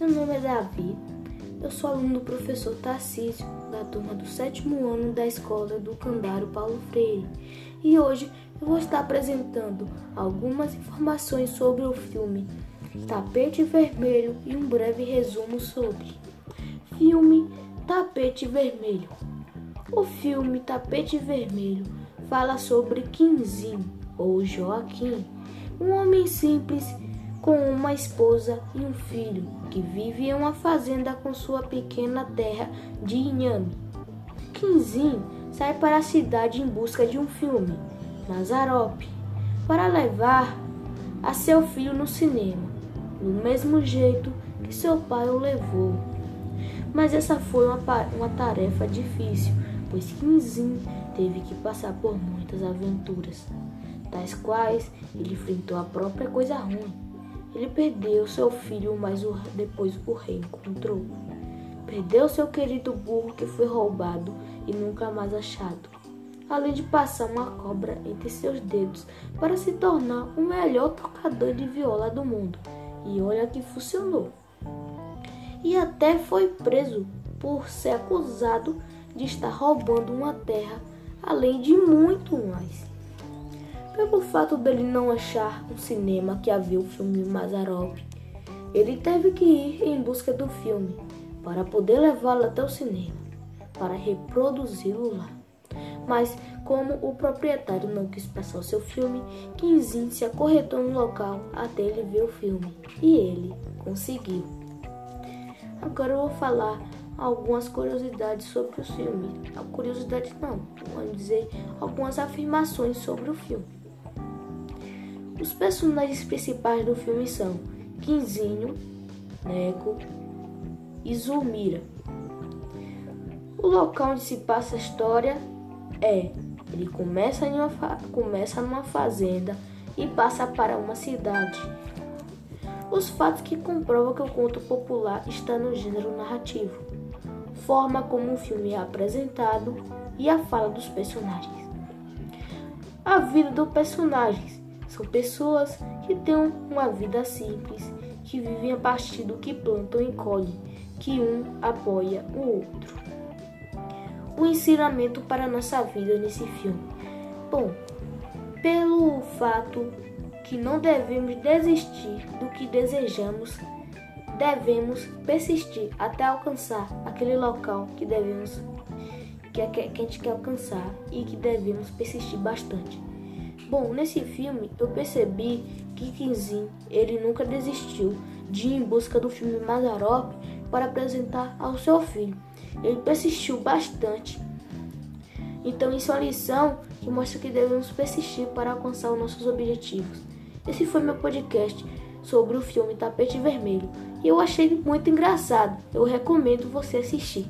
Meu nome é Davi, eu sou aluno do professor Tarcísio, da turma do sétimo ano da escola do Candário Paulo Freire, e hoje eu vou estar apresentando algumas informações sobre o filme Tapete Vermelho e um breve resumo sobre. Filme Tapete Vermelho. O filme Tapete Vermelho fala sobre Quinzinho, ou Joaquim, um homem simples com uma esposa e um filho que vive em uma fazenda com sua pequena terra de inhame. Quinzinho sai para a cidade em busca de um filme, Mazarope, para levar a seu filho no cinema, do mesmo jeito que seu pai o levou. Mas essa foi uma, uma tarefa difícil, pois Quinzinho teve que passar por muitas aventuras, das quais ele enfrentou a própria coisa ruim ele perdeu seu filho, mas depois o reencontrou. Perdeu seu querido burro que foi roubado e nunca mais achado. Além de passar uma cobra entre seus dedos para se tornar o melhor tocador de viola do mundo. E olha que funcionou. E até foi preso por ser acusado de estar roubando uma terra, além de muito mais. Pelo fato dele não achar um cinema que havia o filme Mazarop, ele teve que ir em busca do filme para poder levá-lo até o cinema, para reproduzi-lo lá. Mas, como o proprietário não quis passar o seu filme, Quinzinho se acorretou no local até ele ver o filme. E ele conseguiu. Agora eu vou falar algumas curiosidades sobre o filme. A curiosidade não, vamos dizer algumas afirmações sobre o filme. Os personagens principais do filme são Quinzinho, Neco e Zulmira. O local onde se passa a história é ele começa, em uma, começa numa fazenda e passa para uma cidade. Os fatos que comprovam que o conto popular está no gênero narrativo, forma como o filme é apresentado e a fala dos personagens. A vida dos personagens são pessoas que têm uma vida simples, que vivem a partir do que plantam e colhem, que um apoia o outro. O ensinamento para a nossa vida nesse filme. Bom, pelo fato que não devemos desistir do que desejamos, devemos persistir até alcançar aquele local que devemos que a gente quer alcançar e que devemos persistir bastante. Bom, nesse filme eu percebi que Quinzin ele nunca desistiu de ir em busca do filme Mazarop para apresentar ao seu filho. Ele persistiu bastante. Então isso é uma lição que mostra que devemos persistir para alcançar os nossos objetivos. Esse foi meu podcast sobre o filme Tapete Vermelho e eu achei muito engraçado. Eu recomendo você assistir.